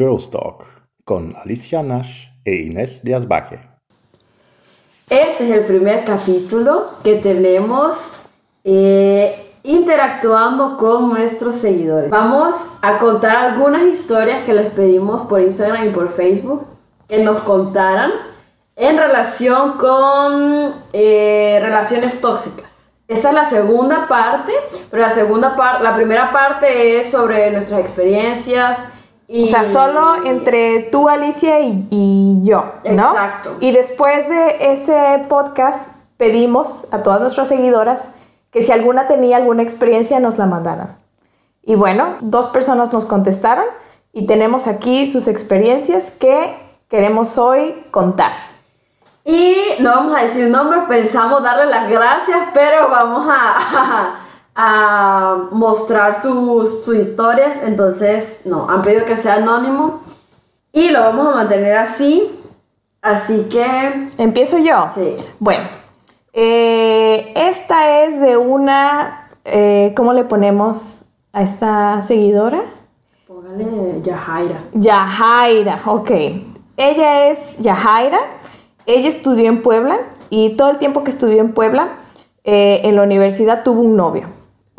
Girls Talk con Alicia Nash e Inés Díaz Baje. Este es el primer capítulo que tenemos eh, interactuando con nuestros seguidores. Vamos a contar algunas historias que les pedimos por Instagram y por Facebook que nos contaran en relación con eh, relaciones tóxicas. Esta es la segunda parte, pero la segunda parte, la primera parte es sobre nuestras experiencias. Y... O sea, solo entre tú, Alicia, y, y yo, ¿no? Exacto. Y después de ese podcast pedimos a todas nuestras seguidoras que si alguna tenía alguna experiencia nos la mandaran. Y bueno, dos personas nos contestaron y tenemos aquí sus experiencias que queremos hoy contar. Y no vamos a decir nombres, pensamos darle las gracias, pero vamos a, a, mostrar sus, sus historias. Entonces, no, han pedido que sea anónimo y lo vamos a mantener así. Así que... ¿Empiezo yo? Sí. Bueno, eh, esta es de una, eh, ¿cómo le ponemos a esta seguidora? Póngale Yajaira. Yajaira, ok. Ella es Yajaira. Ella estudió en Puebla y todo el tiempo que estudió en Puebla, eh, en la universidad tuvo un novio.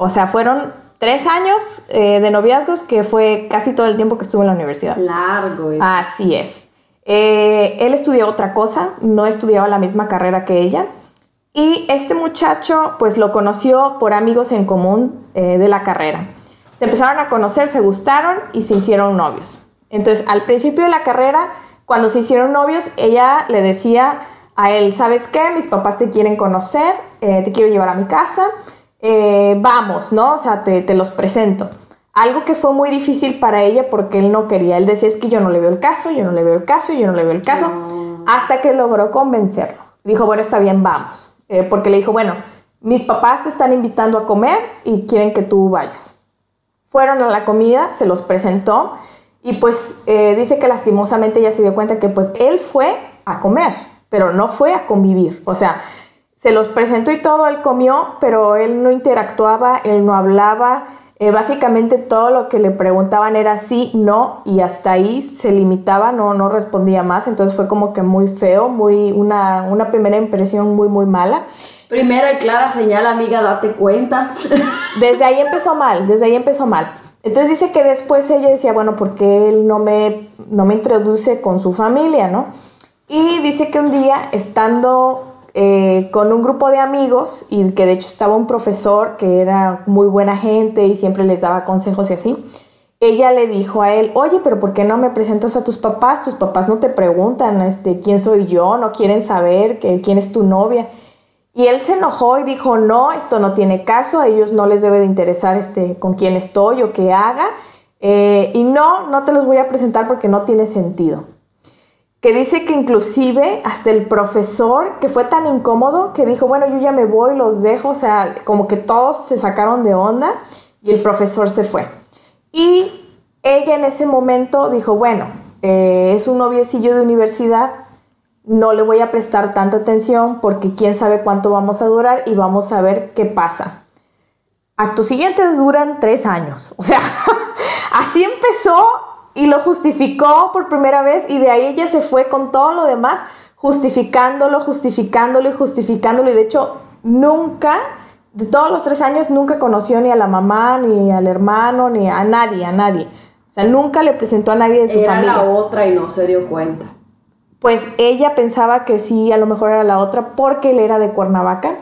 O sea, fueron tres años eh, de noviazgos que fue casi todo el tiempo que estuvo en la universidad. Largo. eso. Así es. Eh, él estudió otra cosa, no estudiaba la misma carrera que ella. Y este muchacho, pues lo conoció por amigos en común eh, de la carrera. Se empezaron a conocer, se gustaron y se hicieron novios. Entonces, al principio de la carrera, cuando se hicieron novios, ella le decía a él, ¿sabes qué? Mis papás te quieren conocer, eh, te quiero llevar a mi casa, eh, vamos, ¿no? O sea, te, te los presento. Algo que fue muy difícil para ella porque él no quería. Él decía, es que yo no le veo el caso, yo no le veo el caso, yo no le veo el caso. Hasta que logró convencerlo. Dijo, bueno, está bien, vamos. Eh, porque le dijo, bueno, mis papás te están invitando a comer y quieren que tú vayas. Fueron a la comida, se los presentó y pues eh, dice que lastimosamente ella se dio cuenta que pues él fue a comer, pero no fue a convivir. O sea, se los presentó y todo, él comió, pero él no interactuaba, él no hablaba. Eh, básicamente todo lo que le preguntaban era sí, no, y hasta ahí se limitaba, no, no respondía más. Entonces fue como que muy feo, muy, una, una primera impresión muy, muy mala. Primera y clara señal, amiga, date cuenta. Desde ahí empezó mal, desde ahí empezó mal. Entonces dice que después ella decía, bueno, porque él no me, no me introduce con su familia, ¿no? Y dice que un día, estando eh, con un grupo de amigos, y que de hecho estaba un profesor que era muy buena gente y siempre les daba consejos y así, ella le dijo a él, oye, pero ¿por qué no me presentas a tus papás? Tus papás no te preguntan este, quién soy yo, no quieren saber que, quién es tu novia. Y él se enojó y dijo, no, esto no tiene caso, a ellos no les debe de interesar este, con quién estoy o qué haga. Eh, y no, no te los voy a presentar porque no tiene sentido. Que dice que inclusive hasta el profesor, que fue tan incómodo, que dijo, bueno, yo ya me voy, los dejo, o sea, como que todos se sacaron de onda y el profesor se fue. Y ella en ese momento dijo, bueno, eh, es un noviecillo de universidad, no le voy a prestar tanta atención porque quién sabe cuánto vamos a durar y vamos a ver qué pasa. Actos siguientes duran tres años. O sea, así empezó y lo justificó por primera vez y de ahí ella se fue con todo lo demás justificándolo, justificándolo y justificándolo y de hecho nunca, de todos los tres años, nunca conoció ni a la mamá, ni al hermano, ni a nadie, a nadie. O sea, nunca le presentó a nadie de su Era familia la otra y no se dio cuenta. pues ella pensaba que sí, a lo mejor era la otra, porque él era de Cuernavaca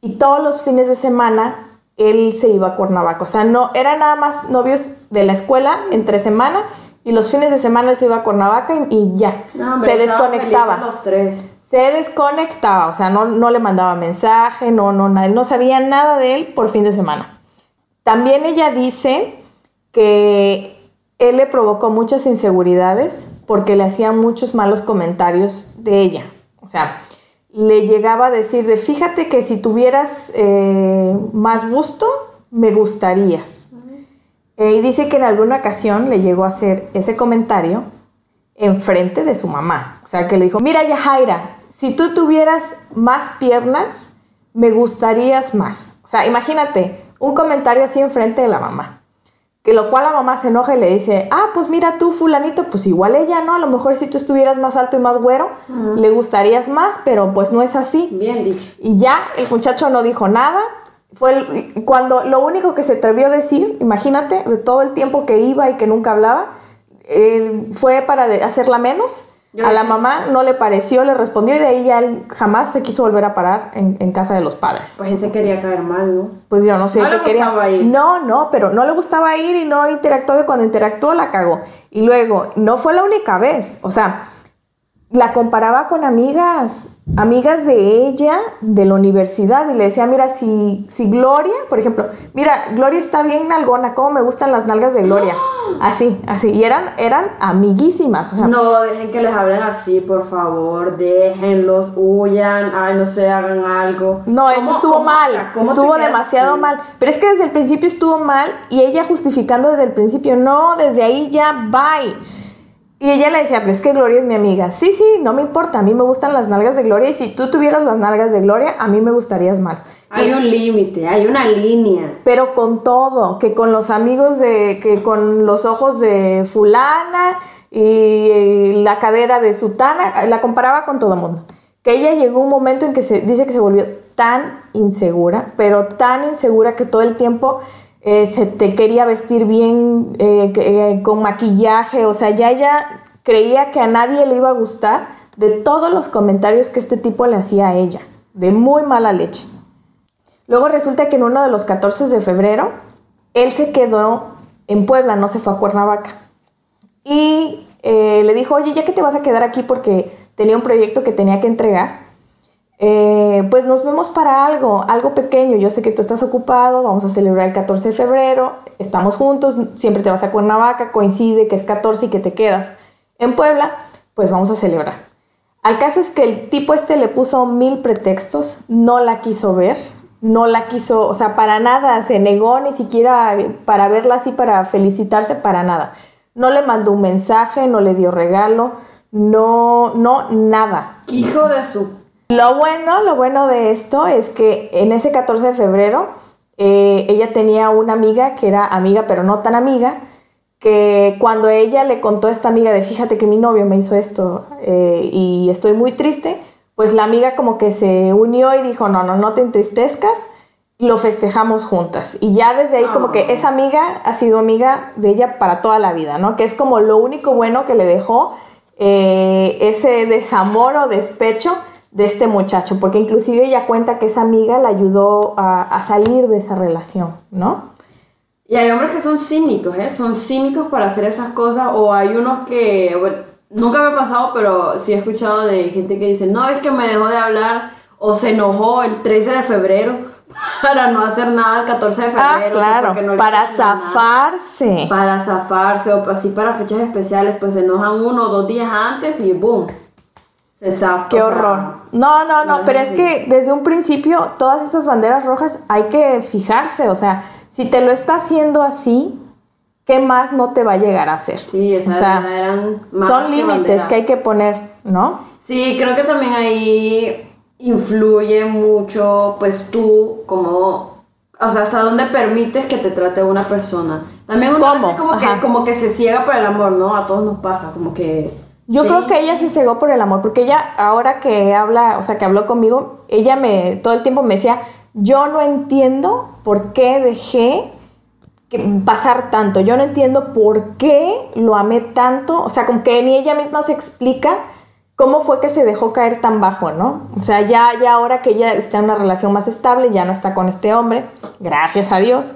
y todos los fines de semana él se iba a Cuernavaca. O sea, no, eran nada más novios de la escuela entre semana y los fines de semana se iba a Cuernavaca y, y ya, No, se desconectaba. felices los tres. Se desconectaba, o sea, no, no le mandaba mensaje, no, no, nada, no sabía nada de él por fin de semana. También ella dice que él le provocó muchas inseguridades porque le hacían muchos malos comentarios de ella. O sea, le llegaba a decir de, fíjate que si tuvieras eh, más gusto, me gustarías. Eh, y dice que en alguna ocasión le llegó a hacer ese comentario enfrente de su mamá. O sea, que le dijo, mira Yajaira, si tú tuvieras más piernas, me gustarías más. O sea, imagínate un comentario así enfrente de la mamá. Que Que lo cual la mamá se enoja y le dice, ah, pues mira tú, fulanito, pues igual ella, ¿no? A lo mejor si tú estuvieras más alto y más güero, le gustarías más, pero pues no es así. Bien dicho. Y ya el muchacho no dijo nada. Fue el- cuando lo único que se atrevió a decir, imagínate, de todo el tiempo que iba y que nunca hablaba, eh, fue para de- hacerla menos. Yo a la sí. mamá no le pareció, le respondió y de ahí ya él jamás se quiso volver a parar en, en casa de los padres. Pues ese quería caer mal, ¿no? Pues yo no sé No qué le quería. gustaba ir. No, no, pero no le gustaba ir y no interactuó y cuando interactuó la cagó. Y luego, no fue la única vez, o sea, la comparaba con amigas, amigas de ella de la universidad y le decía, mira, si, si Gloria, por ejemplo, mira, Gloria está bien nalgona, cómo me gustan las nalgas de Gloria. Así, así. Y eran, eran amiguísimas. O sea, No dejen que les hablen así, por favor. Déjenlos, huyan, ay, no sé, hagan algo. No, eso ¿Cómo- estuvo cómo- mal, o sea, estuvo demasiado así? mal. Pero es que desde el principio estuvo mal y ella justificando desde el principio, no, desde ahí ya, bye. Y ella le decía, pero es que Gloria es mi amiga. Sí, sí, no me importa, a mí me gustan las nalgas de Gloria y si tú tuvieras las nalgas de Gloria, a mí me gustarías mal. Hay un límite, hay una línea. Pero con todo, que con los amigos de, que con los ojos de fulana y, la cadera de sutana, la comparaba con todo el mundo. Que ella llegó un momento en que se dice que se volvió tan insegura, pero tan insegura que todo el tiempo eh, se te quería vestir bien, eh, eh, con maquillaje, o sea, ya ella creía que a nadie le iba a gustar de todos los comentarios que este tipo le hacía a ella, de muy mala leche. Luego resulta que en uno de los 14 de febrero, él se quedó en Puebla, no se fue a Cuernavaca. Y le dijo, oye, ya que te vas a quedar aquí porque tenía un proyecto que tenía que entregar, eh, pues nos vemos para algo, algo pequeño. Yo sé que tú estás ocupado, vamos a celebrar el 14 de febrero, estamos juntos, siempre te vas a Cuernavaca, coincide que es 14 y que te quedas en Puebla, pues vamos a celebrar. Al caso es que el tipo este le puso mil pretextos, no la quiso ver, no la quiso, o sea, para nada, se negó ni siquiera para verla así, para felicitarse, para nada. No le mandó un mensaje, no le dio regalo, no, no, nada. Hijo de su. Lo bueno, lo bueno de esto es que en ese 14 de febrero eh, ella tenía una amiga que era amiga pero no tan amiga, que cuando ella le contó a esta amiga de fíjate que mi novio me hizo esto eh, y estoy muy triste, pues la amiga como que se unió y dijo no, no, no te entristezcas, lo festejamos juntas. Y ya desde ahí como que esa amiga ha sido amiga de ella para toda la vida, ¿no? Que es como lo único bueno que le dejó eh, ese desamor o despecho de este muchacho, porque inclusive ella cuenta que esa amiga la ayudó a, a salir de esa relación, ¿no? Y hay hombres que son cínicos, ¿eh? Son cínicos para hacer esas cosas. O hay unos que, bueno, nunca me ha pasado, pero sí he escuchado de gente que dice, no, es que me dejó de hablar o se enojó el 13 de febrero para no hacer nada el 14 de febrero. Ah, claro, no para hicieron nada. zafarse. Para zafarse o así para fechas especiales, pues se enojan uno o dos días antes y boom. Zafa. Qué horror. No, no, no, no, pero es que desde un principio todas esas banderas rojas hay que fijarse, o sea, si te lo está haciendo así, ¿qué más no te va a llegar a hacer? Sí, O sea, eran más son límites que hay que poner, ¿no? Sí, creo que también ahí influye mucho, pues tú, como, o sea, hasta dónde permites que te trate una persona. También uno como que, como que se ciega por el amor, ¿no? A todos nos pasa, como que... Yo sí. creo que ella se cegó por el amor, porque ella ahora que habla, o sea, que habló conmigo, ella me todo el tiempo me decía, yo no entiendo por qué dejé que pasar tanto, yo no entiendo por qué lo amé tanto, o sea, como que ni ella misma se explica cómo fue que se dejó caer tan bajo, ¿no? O sea, ya, ya ahora que ella está en una relación más estable, ya no está con este hombre, gracias a Dios,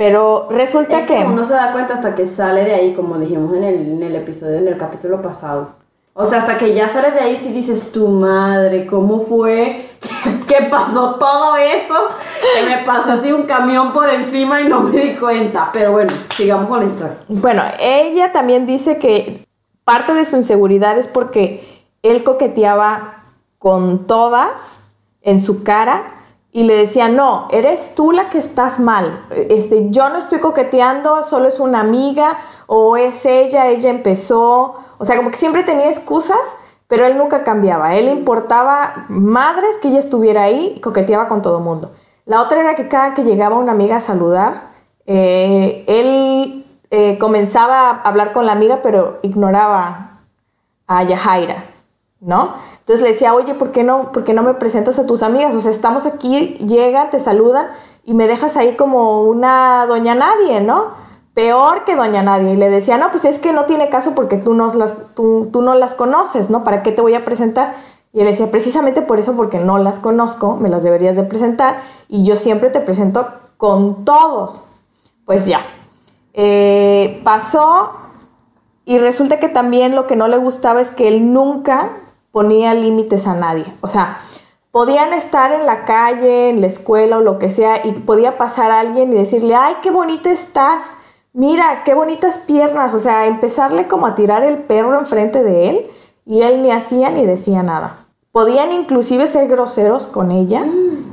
pero resulta Es que... uno se da cuenta hasta que sale de ahí, como dijimos en el, en el episodio, en el capítulo pasado. O sea, hasta que ya sales de ahí, si dices, tu madre, ¿cómo fue? que pasó todo eso? Que me pasó así un camión por encima y no me di cuenta. Pero bueno, sigamos con la historia. Bueno, ella también dice que parte de su inseguridad es porque él coqueteaba con todas en su cara y le decía, no, eres tú la que estás mal. Este, yo no estoy coqueteando, solo es una amiga o es ella, ella empezó. O sea, como que siempre tenía excusas, pero él nunca cambiaba. Él importaba madres que ella estuviera ahí y coqueteaba con todo mundo. La otra era que cada que llegaba una amiga a saludar, eh, él eh, comenzaba a hablar con la amiga, pero ignoraba a Yajaira, ¿no? Entonces le decía, oye, ¿por qué, no, ¿por qué no me presentas a tus amigas? O sea, estamos aquí, llegan, te saludan y me dejas ahí como una doña nadie, ¿no? Peor que doña nadie. Y le decía, no, pues es que no tiene caso porque tú no las, tú, tú no las conoces, ¿no? ¿Para qué te voy a presentar? Y él decía, precisamente por eso, porque no las conozco, me las deberías de presentar y yo siempre te presento con todos. Pues ya. Eh, pasó y resulta que también lo que no le gustaba es que él nunca ponía límites a nadie. O sea, podían estar en la calle, en la escuela o lo que sea, y podía pasar alguien y decirle, ay, qué bonita estás, mira, qué bonitas piernas. O sea, empezarle como a tirar el perro enfrente de él y él ni hacía ni decía nada. Podían inclusive ser groseros con ella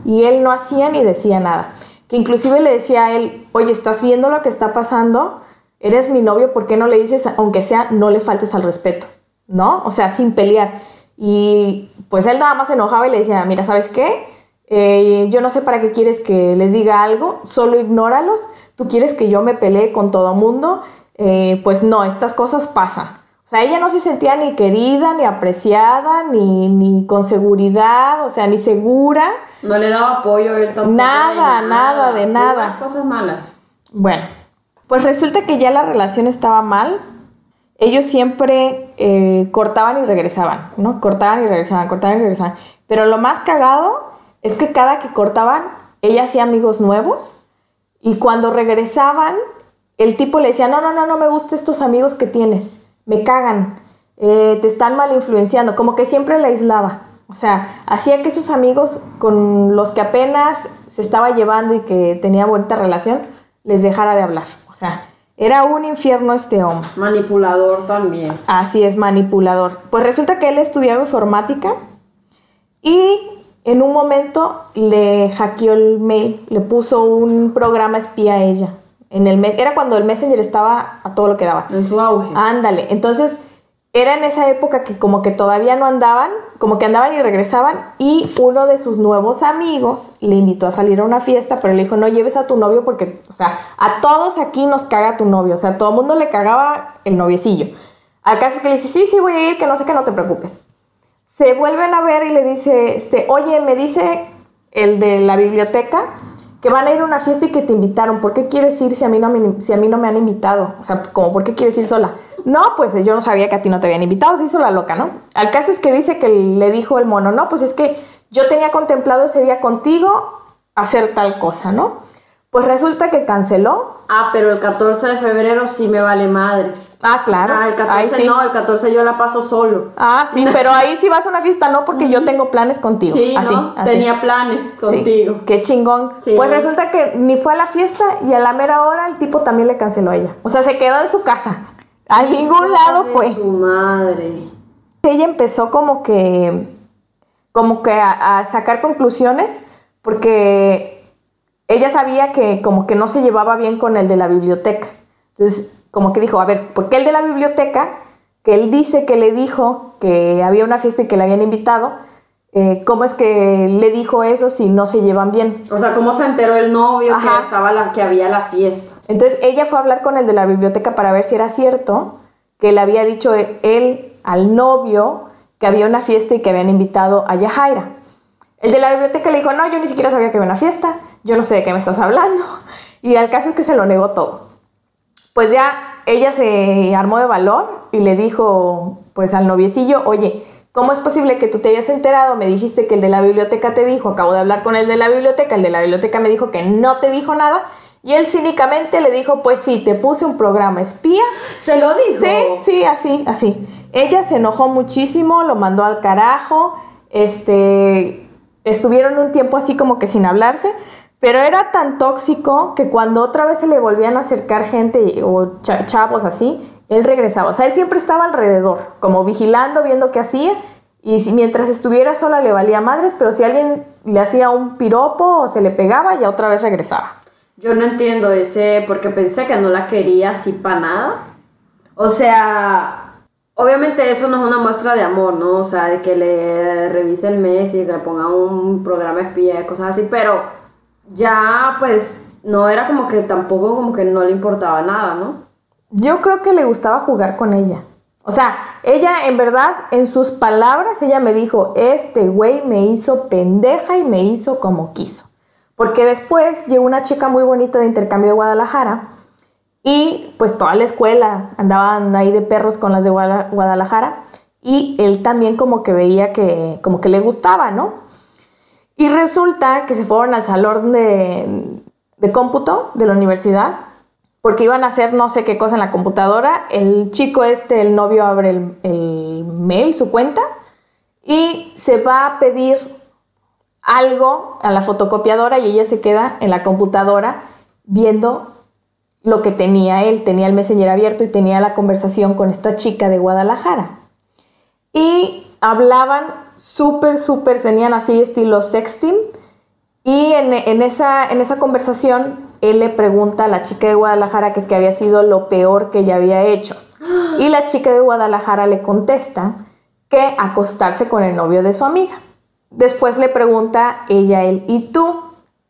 y él no hacía ni decía nada. Que inclusive le decía a él, oye, ¿estás viendo lo que está pasando? Eres mi novio, ¿por qué no le dices, aunque sea, no le faltes al respeto? ¿No? O sea, sin pelear. Y pues él nada más se enojaba y le decía, mira, ¿sabes qué? Eh, yo no sé para qué quieres que les diga algo, solo ignóralos. Tú quieres que yo me pelee con todo mundo. Eh, pues no, estas cosas pasan. O sea, ella no se sentía ni querida, ni apreciada, ni, ni con seguridad, o sea, ni segura. No le daba apoyo él tampoco. Nada, nada, de nada. cosas malas. Bueno, pues resulta que ya la relación estaba mal. Ellos siempre eh, cortaban y regresaban, ¿no? Cortaban y regresaban, cortaban y regresaban. Pero lo más cagado es que cada que cortaban, ella hacía amigos nuevos. Y cuando regresaban, el tipo le decía, no, no, no, no me gustan estos amigos que tienes me cagan, eh, te están mal influenciando, como que siempre la aislaba. O sea, hacía que sus amigos con los que apenas se estaba llevando y que tenía bonita relación, les dejara de hablar. O sea, era un infierno este hombre. Manipulador también. Así es, manipulador. Pues resulta que él estudiaba informática y en un momento le hackeó el mail, le puso un programa espía a ella en el mes, era cuando el Messenger estaba a todo lo que daba. En su auge. Ándale, entonces era en esa época que como que todavía no andaban, como que andaban y regresaban y uno de sus nuevos amigos le invitó a salir a una fiesta, pero le dijo, no lleves a tu novio porque, o sea, a todos aquí nos caga tu novio, o sea, a todo el mundo le cagaba el noviecillo. Al caso que le dice, sí, sí, voy a ir, que no sé que no te preocupes. Se vuelven a ver y le dice, este, oye, me dice el de la biblioteca que van a ir a una fiesta y que te invitaron. ¿Por qué quieres ir si a mí no me, si a mí no me han invitado? O sea, como, ¿por qué quieres ir sola? No, pues yo no sabía que a ti no te habían invitado, se hizo la loca, ¿no? Al caso es que dice que le dijo el mono, no, pues es que yo tenía contemplado ese día contigo hacer tal cosa, ¿no? Pues resulta que canceló. Ah, pero el 14 de febrero sí me vale madres. Ah, claro. Ah, el 14 no, el 14 yo la paso solo. Ah, sí, pero ahí sí vas a una fiesta, no, porque yo tengo planes contigo. Sí, así, ¿no? tenía planes contigo. qué chingón. pues resulta que ni fue a la fiesta y a la mera hora el tipo también le canceló a ella. O sea, se quedó en su casa. A ningún lado fue. Su madre. Ella empezó como que, como que a sacar conclusiones porque ella sabía que como que no se llevaba bien con el de la biblioteca. Entonces, como que dijo, a ver, ¿por qué el de la biblioteca, que él dice que le dijo que había una fiesta y que le habían invitado, eh, ¿cómo es que le dijo eso si no se llevan bien? O sea, ¿cómo se enteró el novio que, estaba la, que había la fiesta? Entonces, ella fue a hablar con el de la biblioteca para ver si era cierto que le había dicho él al novio que había una fiesta y que habían invitado a Yajaira. El de la biblioteca le dijo, no, yo ni siquiera sabía que había una fiesta yo no sé de qué me estás hablando. Y al caso es que se lo negó todo. Pues ya ella se armó de valor y le dijo pues al noviecillo, oye, ¿cómo es posible que tú te hayas enterado? Me dijiste que el de la biblioteca te dijo, acabo de hablar con el de la biblioteca, el de la biblioteca me dijo que no te dijo nada. Y él cínicamente le dijo, pues sí, te puse un programa espía. ¿Se lo dijo? Sí, sí, así, así. Ella se enojó muchísimo, lo mandó al carajo, este, estuvieron un tiempo así como que sin hablarse, pero era tan tóxico que cuando otra vez se le volvían a acercar gente o chavos así, él regresaba. O sea, él siempre estaba alrededor, como vigilando, viendo qué hacía. Y si, mientras estuviera sola le valía madres, pero si alguien le hacía un piropo o se le pegaba, ya otra vez regresaba. Yo no entiendo ese, porque pensé que no la quería así para nada. O sea, obviamente eso no es una muestra de amor, ¿no? O sea, de que le revise el mes y que le ponga un programa espía, cosas así, pero ya pues no era como que tampoco como que no le importaba nada, ¿no? Yo creo que le gustaba jugar con ella. O sea, ella en verdad, en sus palabras, ella me dijo, este güey me hizo pendeja y me hizo como quiso. Porque después llegó una chica muy bonita de intercambio de Guadalajara y pues toda la escuela andaban ahí de perros con las de Guadalajara y él también como que veía que como que le gustaba, ¿no? Y resulta que se fueron al salón de, de cómputo de la universidad porque iban a hacer no sé qué cosa en la computadora. El chico este, el novio, abre el, el mail, su cuenta, y se va a pedir algo a la fotocopiadora y ella se queda en la computadora viendo lo que tenía él. Tenía el messenger abierto y tenía la conversación con esta chica de Guadalajara. Y hablaban súper, súper, tenían así estilo sexting. Y en, en, esa, en esa conversación él le pregunta a la chica de Guadalajara que, había sido lo peor que ella había hecho. Y la chica de Guadalajara le contesta que acostarse con el novio de su amiga. Después le pregunta ella a él, ¿y tú?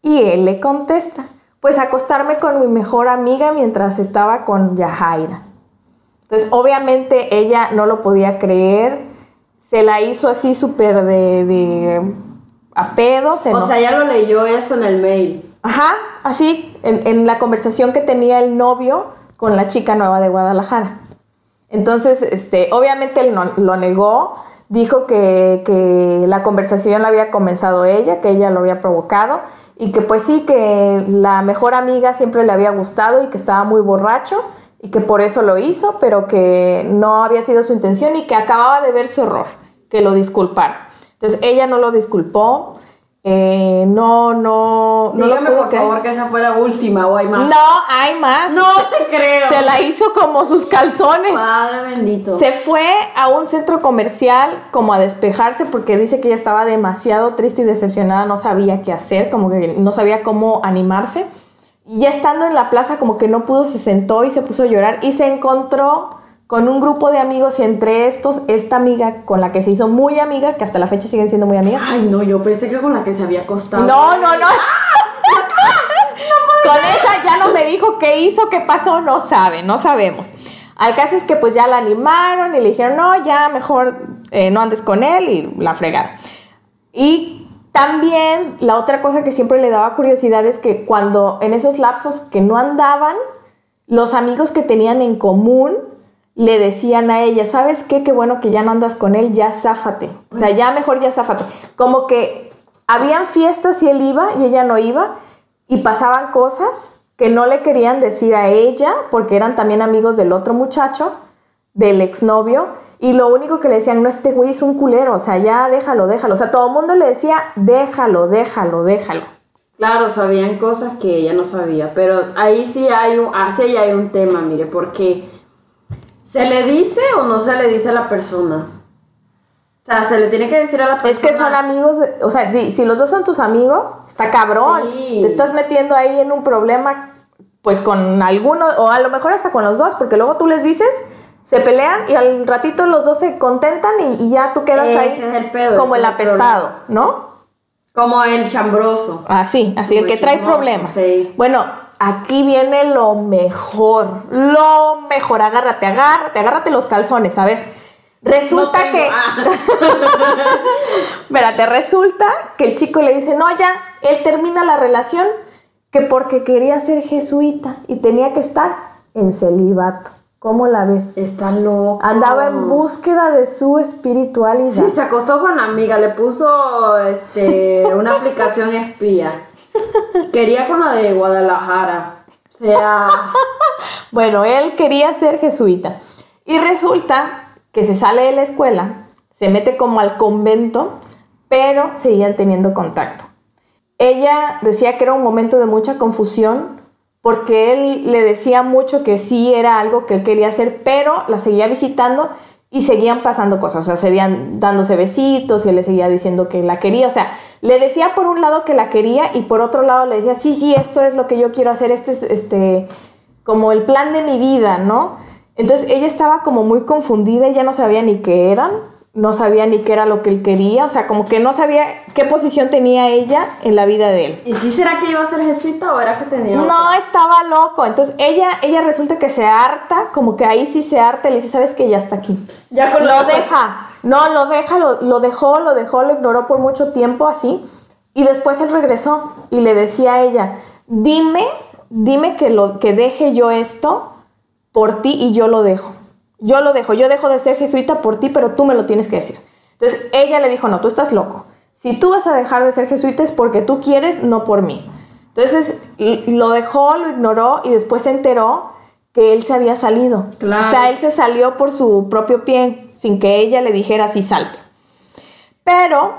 Y él le contesta, pues acostarme con mi mejor amiga mientras estaba con Yahaira. Entonces, obviamente ella no lo podía creer, se la hizo así súper de, de, a pedo. o sea, ya lo leyó eso en el mail. Ajá, así, en, la conversación que tenía el novio con la chica nueva de Guadalajara. Entonces, este, obviamente él no, lo negó, dijo que, que, la conversación la había comenzado ella, que ella lo había provocado y que pues sí, que la mejor amiga siempre le había gustado y que estaba muy borracho y que por eso lo hizo, pero que no había sido su intención y que acababa de ver su error, que lo disculpara. Entonces ella no lo disculpó, eh, no, no, no Dígame por favor que esa fue la última o hay más. No, hay más. No te creo. Se la hizo como sus calzones. Padre bendito. Se fue a un centro comercial como a despejarse porque dice que ella estaba demasiado triste y decepcionada, no sabía qué hacer, como que no sabía cómo animarse. Y ya estando en la plaza como que no pudo, se sentó y se puso a llorar y se encontró con un grupo de amigos y entre estos esta amiga con la que se hizo muy amiga, que hasta la fecha siguen siendo muy amigas. Ay, no, yo pensé que con la que se había acostado. No, no, no. con esa ya no me dijo qué hizo, qué pasó, no sabe, no sabemos. Al caso es que pues ya la animaron y le dijeron, no, ya mejor eh, no andes con él y la fregaron. Y también la otra cosa que siempre le daba curiosidad es que cuando en esos lapsos que no andaban, los amigos que tenían en común le decían a ella, ¿sabes qué? Qué bueno que ya no andas con él, ya záfate. O sea, ya mejor ya záfate. Como que habían fiestas y él iba y ella no iba y pasaban cosas que no le querían decir a ella porque eran también amigos del otro muchacho, del exnovio, y lo único que le decían, no, este güey es un culero, o sea, ya déjalo, déjalo. O sea, todo el mundo le decía, déjalo, déjalo, déjalo. Claro, sabían cosas que ella no sabía, pero ahí sí hay un, así hay un tema, mire, porque ¿Se le dice o no se le dice a la persona? O sea, se le tiene que decir a la persona. Es que son amigos, o sea, si, si los dos son tus amigos, está cabrón. Te estás metiendo ahí en un problema, pues con alguno, o a lo mejor hasta con los dos, porque luego tú les dices, se pelean y al ratito los dos se contentan y, ya tú quedas ahí como el apestado, ¿no? Como el chambroso. Así, así, el que trae problemas. Bueno, aquí viene lo mejor, lo mejor, agárrate, agárrate, agárrate los calzones, a ver. Resulta que... Espérate, resulta que el chico le dice, no, ya, él termina la relación que porque quería ser jesuita y tenía que estar en celibato. ¿Cómo la ves? Está loco. Andaba en búsqueda de su espiritualidad. Sí, se acostó con la amiga, le puso este, una aplicación espía. Quería con la de Guadalajara. O sea. bueno, él quería ser jesuita. Y resulta que se sale de la escuela, se mete como al convento, pero seguían teniendo contacto. Ella decía que era un momento de mucha confusión porque él le decía mucho que sí era algo que él quería hacer, pero la seguía visitando y seguían pasando cosas, o sea, seguían dándose besitos y él le seguía diciendo que la quería, o sea, le decía por un lado que la quería y por otro lado le decía, sí, sí, esto es lo que yo quiero hacer, este es este, como el plan de mi vida, ¿no? Entonces ella estaba como muy confundida, y ya no sabía ni qué eran, no sabía ni qué era lo que él quería, o sea, como que no sabía qué posición tenía ella en la vida de él. ¿Y si será que iba a ser jesuita o era que tenía No, estaba loco. Entonces ella, ella resulta que se harta, como que ahí sí se harta le dice, ¿sabes qué? Ya está aquí. Ya con lo deja. No, lo deja, lo, lo dejó, lo dejó, lo ignoró por mucho tiempo así. Y después él regresó y le decía a ella, dime, dime que, lo, que deje yo esto por ti y yo lo dejo. Yo lo dejo, yo dejo de ser jesuita por ti, pero tú me lo tienes que decir. Entonces ella le dijo, no, tú estás loco. Si tú vas a dejar de ser jesuita es porque tú quieres, no por mí. Entonces lo dejó, lo ignoró y después se enteró que él se había salido. Claro. O sea, él se salió por su propio pie, sin que ella le dijera así salte. Pero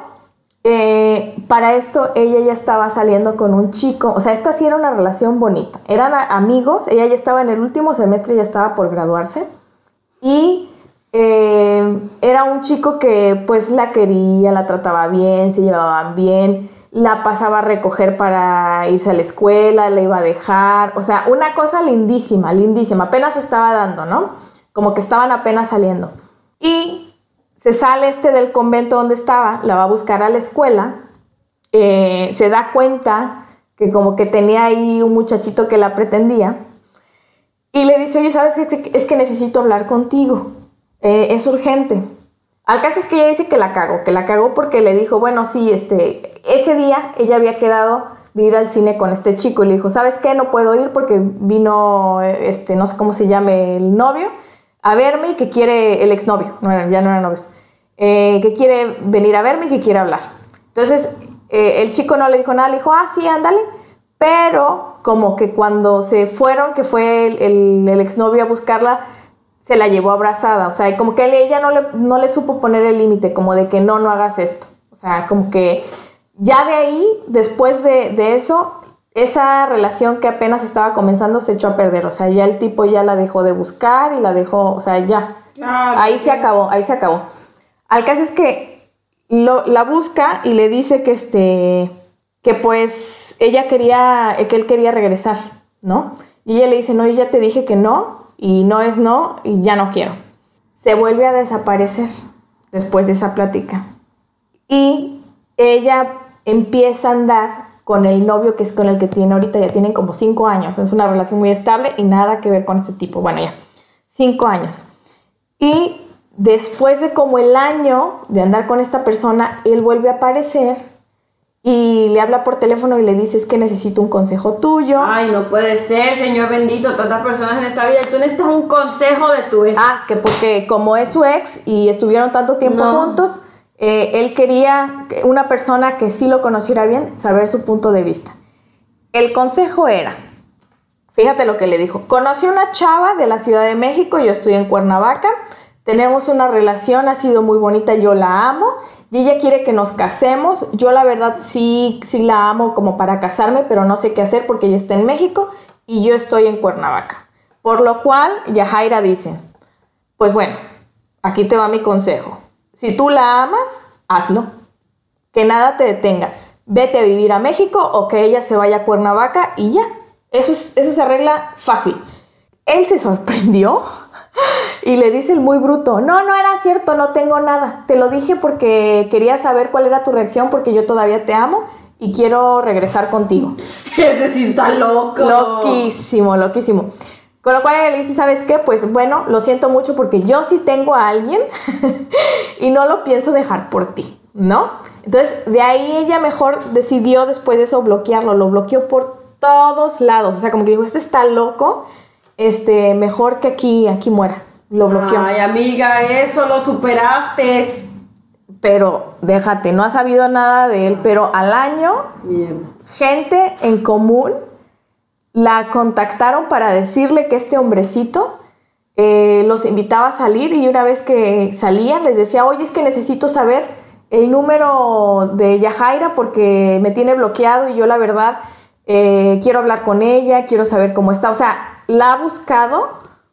eh, para esto ella ya estaba saliendo con un chico, o sea, esta sí era una relación bonita. Eran amigos, ella ya estaba en el último semestre, ya estaba por graduarse. Y eh, era un chico que pues la quería, la trataba bien, se llevaban bien, la pasaba a recoger para irse a la escuela, la iba a dejar, o sea, una cosa lindísima, lindísima, apenas estaba dando, ¿no? Como que estaban apenas saliendo. Y se sale este del convento donde estaba, la va a buscar a la escuela, eh, se da cuenta que como que tenía ahí un muchachito que la pretendía y le dice, oye, ¿sabes qué? Es que necesito hablar contigo, Eh, es urgente. Al caso es que ella dice que la cagó, que la cagó porque le dijo, bueno, sí, este, ese día ella había quedado de ir al cine con este chico y le dijo, ¿sabes qué? No puedo ir porque vino, este, no sé cómo se llame el novio, a verme y que quiere, el exnovio, no ya no eran novios, eh, que quiere venir a verme y que quiere hablar. Entonces, eh, el chico no le dijo nada, le dijo, ah, sí, ándale. Pero como que cuando se fueron, que fue el, el, el exnovio a buscarla, se la llevó abrazada. O sea, como que ella no le, no le supo poner el límite, como de que no, no hagas esto. O sea, como que ya de ahí, después de, de eso, esa relación que apenas estaba comenzando se echó a perder. O sea, ya el tipo ya la dejó de buscar y la dejó, o sea, ya. Claro. Ahí se acabó, ahí se acabó. Al caso es que lo- la busca y le dice que este que pues ella quería que él quería regresar, ¿no? Y ella le dice, "No, yo ya te dije que no y no es no y ya no quiero." Se vuelve a desaparecer después de esa plática. Y ella empieza a andar con el novio que es con el que tiene ahorita, ya tienen como cinco años, es una relación muy estable y nada que ver con ese tipo, bueno ya, cinco años. Y después de como el año de andar con esta persona, él vuelve a aparecer y le habla por teléfono y le dice es que necesito un consejo tuyo. Ay, no puede ser, Señor bendito, tantas personas en esta vida y tú necesitas un consejo de tu ex. Ah, que porque como es su ex y estuvieron tanto tiempo No. juntos, eh, él quería que una persona que sí lo conociera bien, saber su punto de vista. El consejo era, fíjate lo que le dijo, conocí una chava de la Ciudad de México, yo estoy en Cuernavaca, tenemos una relación, ha sido muy bonita, yo la amo y ella quiere que nos casemos, yo la verdad sí, sí la amo como para casarme, pero no sé qué hacer porque ella está en México y yo estoy en Cuernavaca. Por lo cual, Yajaira dice, pues bueno, aquí te va mi consejo. Si tú la amas, hazlo. Que nada te detenga. Vete a vivir a México o que ella se vaya a Cuernavaca y ya. Eso, es- eso se arregla fácil. Él se sorprendió y le dice el muy bruto, no, no era cierto, no tengo nada. Te lo dije porque quería saber cuál era tu reacción porque yo todavía te amo y quiero regresar contigo. Ese sí está loco. Loquísimo, loquísimo. Con lo cual ella le dice, ¿sabes qué? Pues bueno, lo siento mucho porque yo sí tengo a alguien y no lo pienso dejar por ti, ¿no? Entonces, de ahí ella mejor decidió después de eso bloquearlo, lo bloqueó por todos lados, o sea, como que dijo, este está loco, este, mejor que aquí, aquí muera, lo bloqueó. Ay, amiga, eso lo superaste. Pero déjate, no ha sabido nada de él, pero al año gente en común la contactaron para decirle que este hombrecito eh, los invitaba a salir y una vez que salían les decía, oye, es que necesito saber el número de Yajaira porque me tiene bloqueado y yo la verdad eh, quiero hablar con ella, quiero saber cómo está. O sea, la ha buscado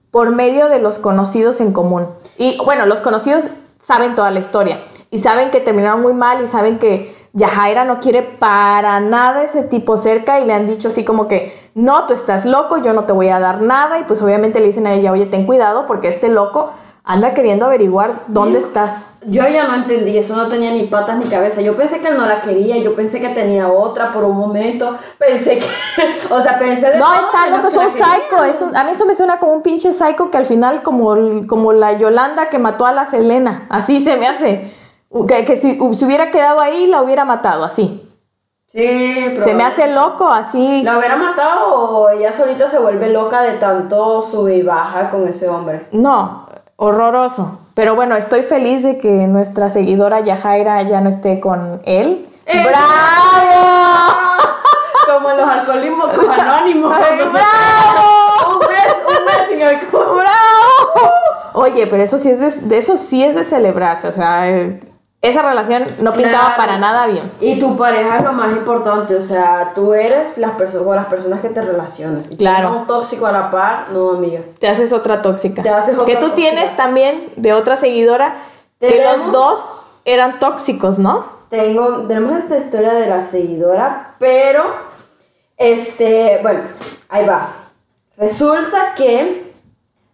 por medio de los conocidos en común. Y bueno, los conocidos saben toda la historia y saben que terminaron muy mal y saben que Yajaira no quiere para nada ese tipo cerca y le han dicho así como que, no, tú estás loco, yo no te voy a dar nada y pues obviamente le dicen a ella, oye, ten cuidado porque este loco anda queriendo averiguar dónde estás. Yo ya no entendí, eso no tenía ni patas ni cabeza. Yo pensé que él no la quería, yo pensé que tenía otra por un momento. Pensé que, o sea, pensé de No, está loco, es que la un psycho. Es un- a mí eso me suena como un pinche psycho que al final, como, como la Yolanda que mató a la Selena. Así se me hace. Que, que si se hubiera quedado ahí, la hubiera matado, así. Sí, pero Se me hace loco, así. ¿La hubiera matado o ella solita se vuelve loca de tanto sube y baja con ese hombre? No, horroroso. Pero bueno, estoy feliz de que nuestra seguidora Yajaira ya no esté con él. ¡Eh! ¡Bravo! Como los alcoholismos anónimos. ¡Ay, bravo! Un mes, un mes sin alcohol. ¡Bravo! Oye, pero eso sí es de, de eso sí es de celebrarse, o sea, eh, esa relación no pintaba Claro. para nada bien. Y tu pareja es lo más importante, o sea, tú eres las personas con las personas que te relacionas. Claro. un tóxico a la par, no, amiga. Te haces otra tóxica. Te haces otra que tú tóxica. tienes también de otra seguidora que los dos eran tóxicos, ¿no? Tengo, tenemos esta historia de la seguidora, pero, este, bueno, ahí va. Resulta que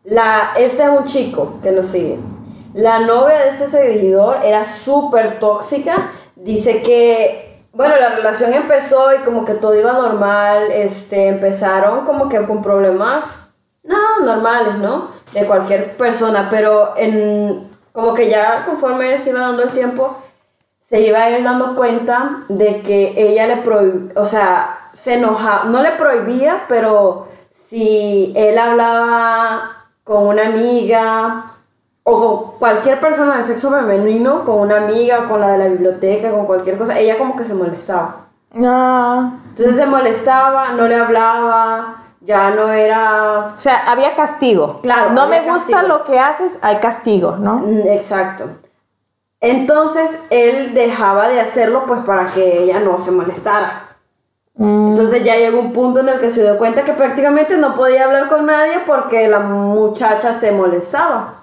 la, este es un chico que nos sigue. La novia de ese seguidor era súper tóxica. Dice que, bueno, la relación empezó y como que todo iba normal. Este, empezaron como que con problemas, no, normales, ¿no? De cualquier persona, pero en, como que ya conforme se iba dando el tiempo, se iba a dando cuenta de que ella le prohibía, o sea, se enojaba, no le prohibía, pero si él hablaba con una amiga o con cualquier persona del sexo femenino, con una amiga, con la de la biblioteca, con cualquier cosa, ella como que se molestaba. Ah, Entonces se molestaba, no le hablaba, ya no era... o sea, había castigo. Claro, No me gusta lo que haces, hay castigo, ¿no? Mm, Exacto. Entonces él dejaba de hacerlo pues para que ella no se molestara. Mm, Entonces ya llegó un punto en el que se dio cuenta que prácticamente no podía hablar con nadie porque la muchacha se molestaba.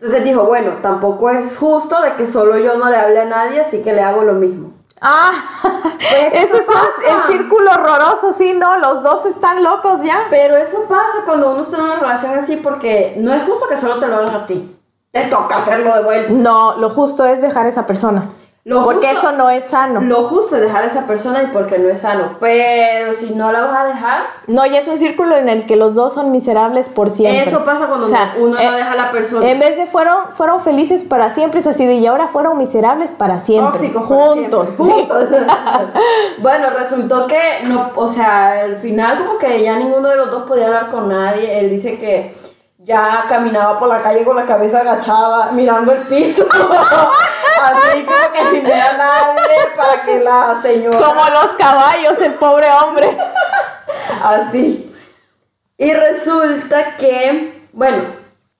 Entonces dijo, bueno, tampoco es justo de que solo yo no le hable a nadie, así que le hago lo mismo. Ah, Pues, eso es eso el círculo horroroso, sí, ¿no? Los dos están locos ya. Pero eso pasa cuando uno está en una relación así porque no es justo que solo te lo hagan a ti. Te toca hacerlo de vuelta. No, lo justo es dejar a esa persona. Lo porque justo- eso no es sano. Lo justo es dejar a esa persona y porque no es sano. Pero si no la vas a dejar, No, y es un círculo en el que los dos son miserables por siempre. eso pasa cuando O sea, uno eh, no deja a la persona. En vez de fueron, fueron felices para siempre, es así de, y ahora fueron miserables para siempre. Tóxicos para juntos. sí. juntos. bueno, resultó que no, o sea, al final como que ya ninguno de los dos podía hablar con nadie. Él dice que ya caminaba por la calle con la cabeza agachada, mirando el piso. Así como que sin ver a nadie para que la señora Como los caballos, el pobre hombre. así. Y resulta que, bueno,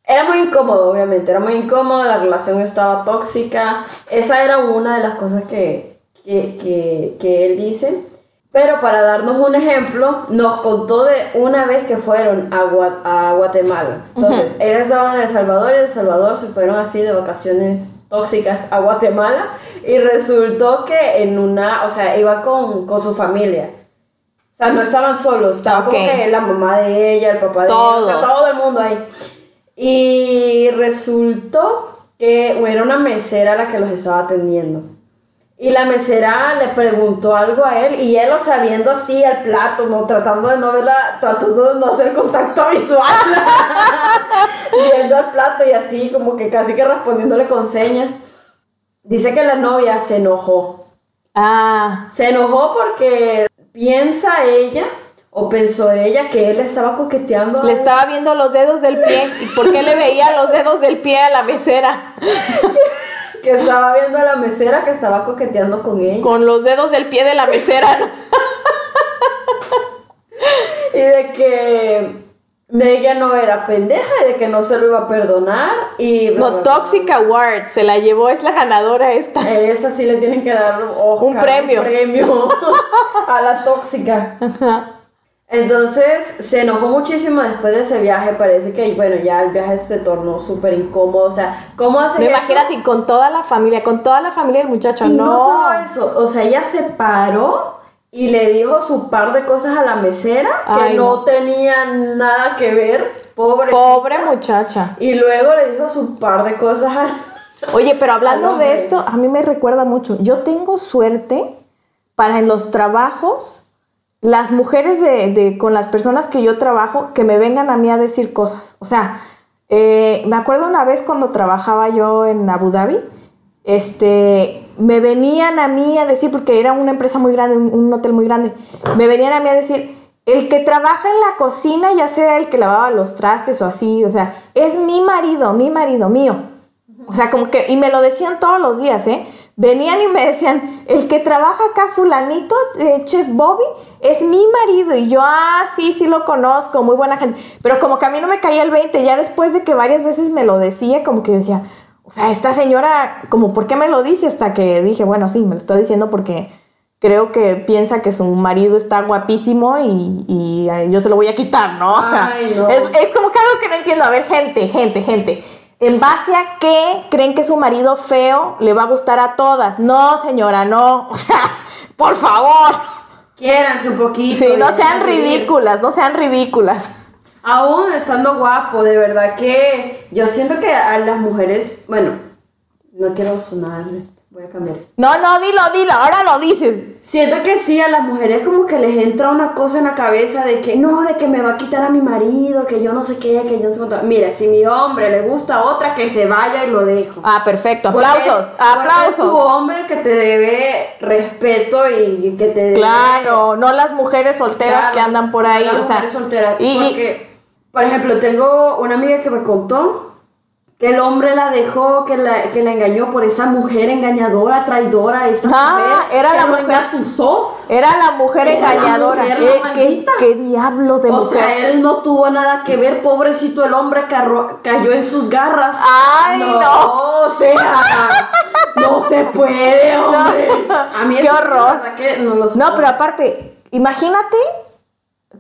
era muy incómodo, obviamente, era muy incómodo, la relación estaba tóxica. Esa era una de las cosas que, que, que, que él dice. Pero para darnos un ejemplo, nos contó de una vez que fueron a, Gua- a Guatemala. Entonces, ellos estaban en El Salvador y El Salvador se fueron así de vacaciones tóxicas a Guatemala. Y resultó que en una, o sea, iba con, con su familia. O sea, no estaban solos, estaba como Ok. que la mamá de ella, el papá de ella, o sea, Todos. todo el mundo ahí. Y resultó que era una mesera la que los estaba atendiendo. Y la mesera le preguntó algo a él y él, o sea, viendo así el plato, ¿no? Tratando de no verla, tratando de no hacer contacto visual. viendo el plato y así, como que casi que respondiéndole con señas. Dice que la novia se enojó. Ah, Se enojó porque piensa ella, o pensó ella, que él estaba coqueteando. le estaba viendo los dedos del pie. ¿Y por qué le veía los dedos del pie a la mesera? Que estaba viendo a la mesera que estaba coqueteando con ella. Con los dedos del pie de la mesera. Y de que ella no era pendeja y de que no se lo iba a perdonar. Y No. Toxic Award, se la llevó, es la ganadora esta. Esa sí le tienen que dar Oscar, Un premio. premio a la tóxica. Entonces se enojó muchísimo después de ese viaje. Parece que, bueno, ya el viaje se tornó súper incómodo. O sea, ¿cómo hace No, imagínate, con toda la familia, con toda la familia del muchacho, Y no. no. solo eso, o sea, ella se paró y le dijo su par de cosas a la mesera que no, no. tenían nada que ver Pobre. Pobre muchacha. Y luego le dijo su par de cosas al... Oye, pero hablando de esto, a mí me recuerda mucho. Yo tengo suerte para en los trabajos, las mujeres de, con las personas que yo trabajo, que me vengan a mí a decir cosas. O sea, eh, me acuerdo una vez cuando trabajaba yo en Abu Dhabi, este, me venían a mí a decir, porque era una empresa muy grande, un, un hotel muy grande, me venían a mí a decir, el que trabaja en la cocina, ya sea el que lavaba los trastes o así, o sea, es mi marido, mi marido mío. O sea, como que, y me lo decían todos los días, ¿eh? Venían y me decían, el que trabaja acá, fulanito, eh, Chef Bobby, es mi marido. Y yo, ah, sí, sí lo conozco, muy buena gente. Pero como que a mí no me caía el 20, ya después de que varias veces me lo decía, como que yo decía, o sea, esta señora, como, ¿por qué me lo dice? Hasta que dije, bueno, sí, me lo está diciendo porque creo que piensa que su marido está guapísimo y, y, eh, yo se lo voy a quitar, ¿no? O sea, Ay, no. es, es como que algo que no entiendo. A ver, gente, gente, gente. ¿En base a qué creen que su marido feo le va a gustar a todas? No, señora, no. O sea, por favor. Quiéranse un poquito. Sí, no sean ridículas, no sean ridículas. Aún estando guapo, de verdad que yo siento que a las mujeres, bueno, no quiero sonar, voy a cambiar esto. No, no, dilo, dilo, ahora lo dices. Siento que sí, a las mujeres como que les entra una cosa en la cabeza de que no, de que me va a quitar a mi marido, que yo no sé qué, que yo no sé cuánto. Mira, si mi hombre le gusta a otra, que se vaya y lo dejo. Ah, perfecto, Porque- aplausos, porque Es tu aplausos. hombre el que te debe respeto y que te debe... Claro, no las mujeres solteras Claro, que andan por ahí, las o sea. mujeres solteras. y- porque, por ejemplo, tengo una amiga que me contó que el hombre la dejó, que la, que la engañó por esa mujer engañadora, traidora, esa Ah, mujer era que la lo mujer. engatusó. Era la mujer Era la engañadora. mujer, ¿Qué, la qué- diablo de o mujer? sea, él no tuvo nada que ver, pobrecito el hombre carro- cayó en sus garras. Ay, no. O sea, no se puede, hombre. A mí Qué horror. que no lo No, pero aparte, imagínate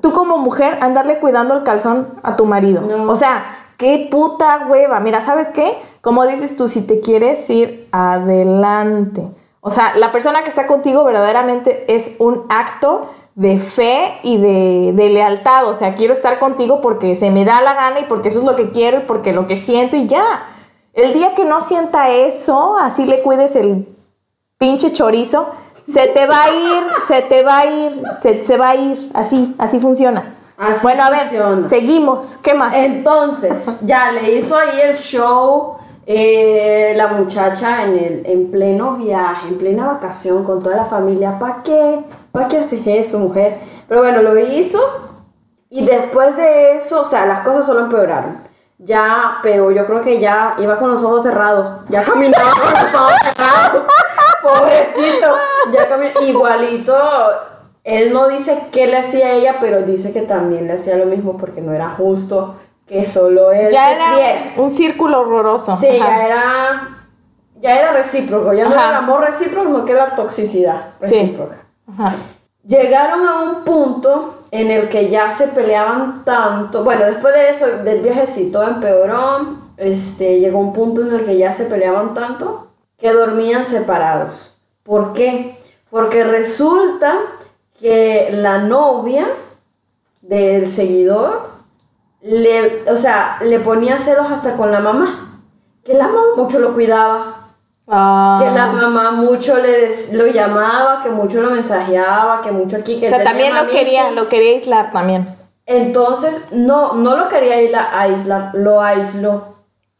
tú como mujer andarle cuidando el calzón a tu marido. No. O sea, qué puta hueva. Mira, ¿sabes qué? Como dices tú, si te quieres ir adelante. O sea, la persona que está contigo verdaderamente es un acto de fe y de, lealtad. O sea, quiero estar contigo porque se me da la gana y porque eso es lo que quiero y porque lo que siento y ya. El día que no sienta eso, así le cuides el pinche chorizo, se te va a ir, se te va a ir, se va a ir, así, así funciona. Así bueno, a ver, funciona. seguimos, ¿qué más? Entonces, ya le hizo ahí el show eh, la muchacha en, el, en pleno viaje, en plena vacación con toda la familia. ¿Para qué? ¿Para qué haces eso, mujer? Pero bueno, lo hizo y después de eso, o sea, las cosas solo empeoraron. Ya, pero yo creo que ya iba con los ojos cerrados. Ya caminaba con los ojos cerrados. Pobrecito. Ya caminaba. Igualito. Él no dice qué le hacía a ella, pero dice que también le hacía lo mismo porque no era justo que solo él ya era un círculo horroroso. Sí, Ajá. ya era. Ya era recíproco. Ya no era el amor recíproco, sino que la toxicidad Sí. recíproca. Ajá. Llegaron a un punto en el que ya se peleaban tanto. Bueno, después de eso, del viajecito empeoró. Este, llegó un punto en el que ya se peleaban tanto que dormían separados. ¿Por qué? Porque resulta que la novia del seguidor le, o sea, le ponía celos hasta con la mamá. Que la mamá mucho lo cuidaba. Ah. Que la mamá mucho le des- lo llamaba, que mucho lo mensajeaba, que mucho aquí, que o sea, también lo quería, lo quería aislar también. Entonces, no, no lo quería aisla- aislar, lo aisló.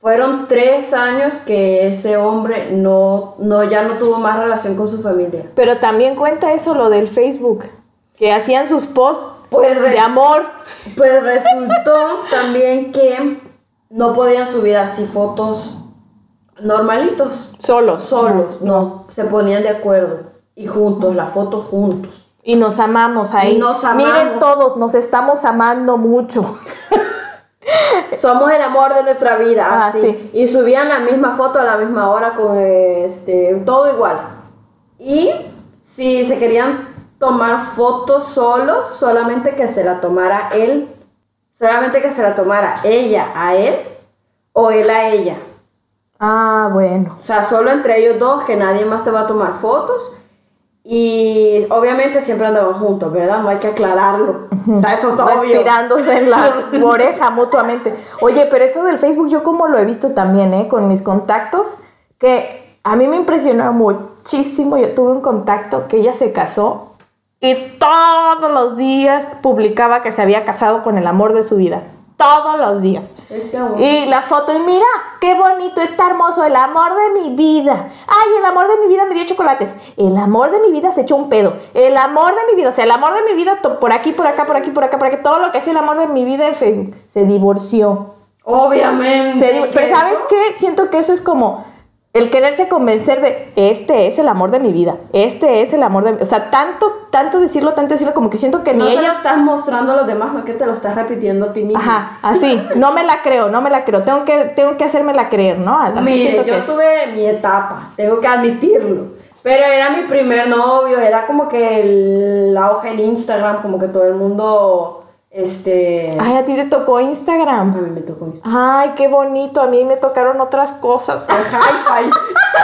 Fueron tres años que ese hombre no, no, ya no tuvo más relación con su familia. Pero también cuenta eso lo del Facebook, que hacían sus posts Pues, de amor. pues resultó también que no podían subir así fotos normalitos, Solos. solos, no, se ponían de acuerdo y juntos, las fotos juntos. Y nos amamos ahí. Y nos amamos. Miren todos, nos estamos amando mucho. Somos el amor de nuestra vida. Ah, así. sí. Y subían la misma foto a la misma hora con este, todo igual. Y si se querían tomar fotos solos, solamente que se la tomara él, solamente que se la tomara ella a él o él a ella. Ah, bueno. O sea, solo entre ellos dos, que nadie más te va a tomar fotos. Y obviamente siempre andaban juntos, ¿verdad? No hay que aclararlo. O sea, eso es obvio. respirándose en la oreja mutuamente. Oye, pero eso del Facebook yo como lo he visto también, ¿eh? Con mis contactos, que a mí me impresionó muchísimo. Yo tuve un contacto que ella se casó y todos los días publicaba que se había casado con el amor de su vida. Todos los días. Es que bueno. Y la foto, y mira, qué bonito, está hermoso, el amor de mi vida. Ay, el amor de mi vida me dio chocolates. El amor de mi vida se echó un pedo. El amor de mi vida, o sea, el amor de mi vida por aquí, por acá, por aquí, por acá, por acá, todo lo que es el amor de mi vida en Facebook. Se divorció. Obviamente. Se Pero ¿sabes qué? Siento que eso es como el quererse convencer de este es el amor de mi vida. Este es el amor de mi O sea, tanto, tanto decirlo, tanto decirlo, como que siento que No ni lo ellas. estás mostrando a los demás, no que te lo estás repitiendo a ti mismo. Ajá, así. No me la creo, no me la creo. Tengo que, tengo que hacérmela creer, ¿no? Así Mire, siento que yo es. tuve mi etapa, tengo que admitirlo. Pero era mi primer novio, era como que el auge en Instagram, como que todo el mundo, este... Ay, a ti te tocó a Instagram. mí me tocó Instagram. Ay, qué bonito. A mí me tocaron otras cosas. El hi-fi.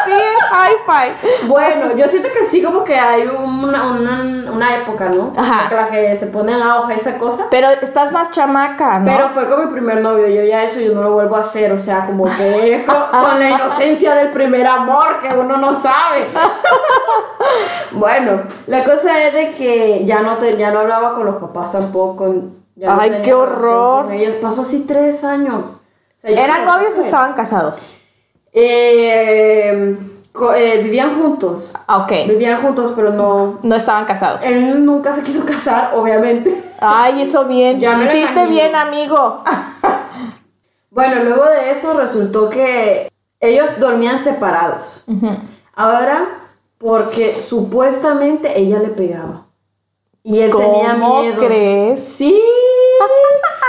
Sí, hi-fi. Bueno, yo siento que sí, como que hay una, una, una época, ¿no? Ajá. Como que la que se pone en auge esa cosa. Pero estás más chamaca, ¿no? Pero fue con mi primer novio, yo ya eso yo no lo vuelvo a hacer, o sea, como que es con, con la inocencia del primer amor que uno no sabe. bueno, la cosa es de que ya no, te, ya no hablaba con los papás tampoco. Ya Ay, qué horror. ellos. Pasó así tres años. O sea, yo ¿Eran no- novios o estaban casados? Eh, eh, vivían juntos. Ah, Ok. Vivían juntos, pero no. No estaban casados. Él nunca se quiso casar, obviamente. Ay, eso bien. Ya me Hiciste bien, amigo. Bueno, luego de eso resultó que ellos dormían separados. Ahora, porque supuestamente ella le pegaba. Y él tenía ¿Cómo miedo. crees? Sí.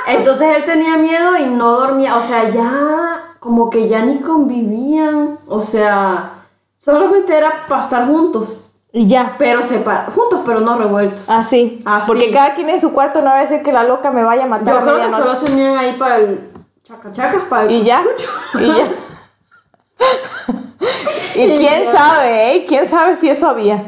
Entonces él tenía miedo y no dormía. O sea, ya como que ya ni convivían. O sea, solamente era para estar juntos. Y ya. Pero separados. Juntos, pero no revueltos. Así. Así. Porque cada quien en su cuarto no va a ser que la loca me vaya a matar Yo a creo que medianoche. solo se unían ahí para el chacachacas, para el Y ya. y ya. y quién sabe, ¿eh? ¿Quién sabe si eso había?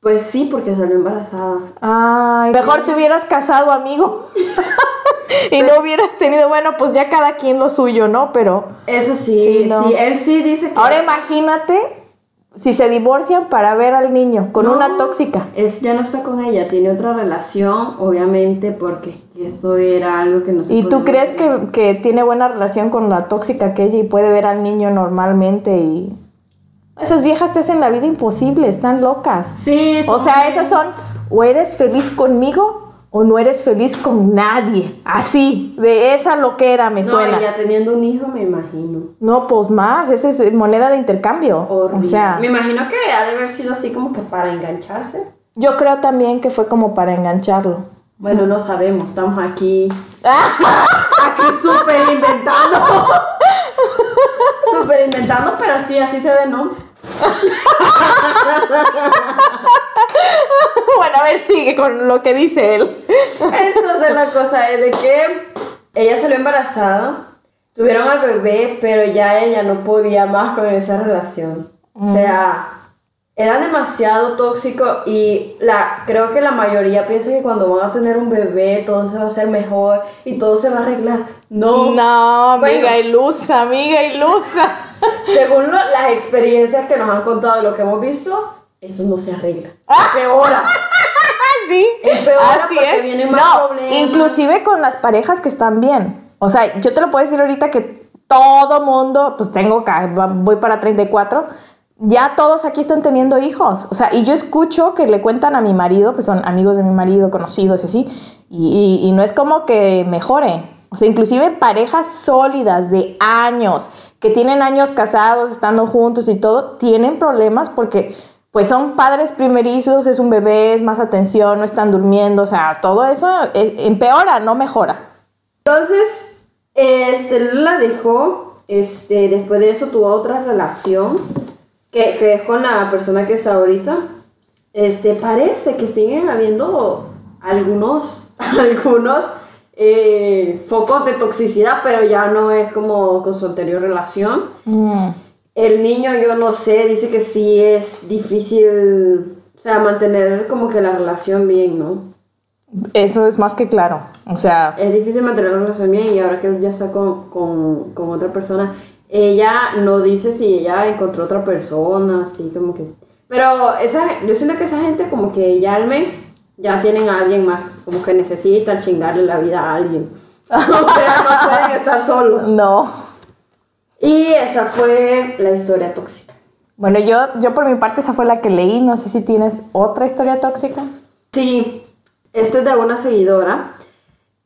Pues sí, porque salió embarazada. Ay, mejor te hubieras casado, amigo. y no hubieras tenido, bueno, pues ya cada quien lo suyo, ¿no? Pero Eso sí, Sí, sí, no. él sí dice que... ahora imagínate si se divorcian para ver al niño con No, una tóxica. Es, ya no está con ella, tiene otra relación, obviamente, porque eso era algo que no se ¿Y tú crees que, que tiene buena relación con la tóxica que ella y puede ver al niño normalmente y... Esas viejas te hacen la vida imposible, están locas. Sí, O sea, bien- esas son, o eres feliz conmigo o no eres feliz con nadie. Así, de esa loquera me No, suena. ya teniendo un hijo, me imagino. No, pues más, esa es moneda de intercambio. Horrible. O sea, me imagino que ha de haber sido así como que para engancharse. yo creo también que fue como para engancharlo. Bueno, no sabemos, estamos aquí. aquí súper inventando. súper inventando, pero sí, así se ve, ¿no? bueno, a ver, sigue con lo que dice él. Entonces la cosa es de que ella salió embarazada, tuvieron al bebé, pero ya ella no podía más con esa relación. O sea, era demasiado tóxico y la, creo que la mayoría piensa que cuando van a tener un bebé todo se va a hacer mejor y todo se va a arreglar. No. No, amiga Bueno. ilusa, amiga ilusa. Según lo- las experiencias que nos han contado y lo que hemos visto, eso no se arregla. Empeora. sí, Empeora así porque es. vienen más no, problemas. inclusive con las parejas que están bien. O sea, yo te lo puedo decir ahorita que todo mundo, pues tengo, voy para 34, ya todos aquí están teniendo hijos. O sea, y yo escucho que le cuentan a mi marido, pues son amigos de mi marido, conocidos y así, y, y- y no es como que mejore. O sea, inclusive parejas sólidas de años, que tienen años casados, estando juntos y todo, tienen problemas porque pues son padres primerizos, es un bebé, es más atención, no están durmiendo, o sea, todo eso eh, empeora, no mejora. Entonces, este, la dejó, este, después de eso tuvo otra relación, que, que es con la persona que está ahorita. Este, parece que siguen habiendo algunos, algunos eh, focos de toxicidad, pero ya no es como con su anterior relación. Mm. El niño, yo no sé, dice que sí es difícil O sea, mantener como que la relación bien, ¿no? Eso es más que claro. O sea, Es difícil mantener la relación bien y ahora que ya está con, con, con otra persona, ella no dice si ella encontró otra persona, así como que... Pero esa, yo siento que esa gente como que ya al mes ya tienen a alguien más, como que necesitan chingarle la vida a alguien. o sea, no pueden estar solos. no. Y esa fue la historia tóxica. Bueno, yo, yo por mi parte esa fue la que leí. No sé si tienes otra historia tóxica. Sí, este es de una seguidora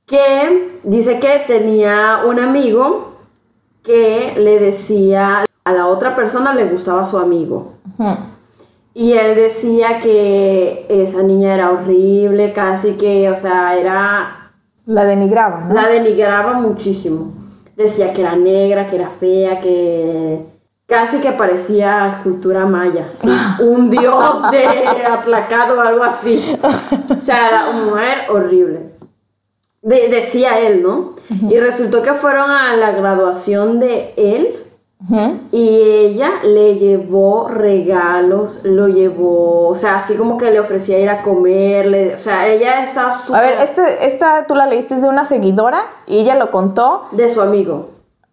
que dice que tenía un amigo que le decía a la otra persona le gustaba su amigo. Ujú. Y él decía que esa niña era horrible, casi que, o sea, era... La denigraba, ¿no? La denigraba muchísimo. Decía que era negra, que era fea, que casi que parecía cultura maya. sí, un dios de aplacado o algo así. O sea, era una mujer horrible. De- decía él, ¿no? Y resultó que fueron a la graduación de él Y ella le llevó regalos, lo llevó, o sea, así como que le ofrecía ir a comerle, o sea, ella estaba súper A ver, este, esta tú la leíste es de una seguidora y ella lo contó. de su amigo.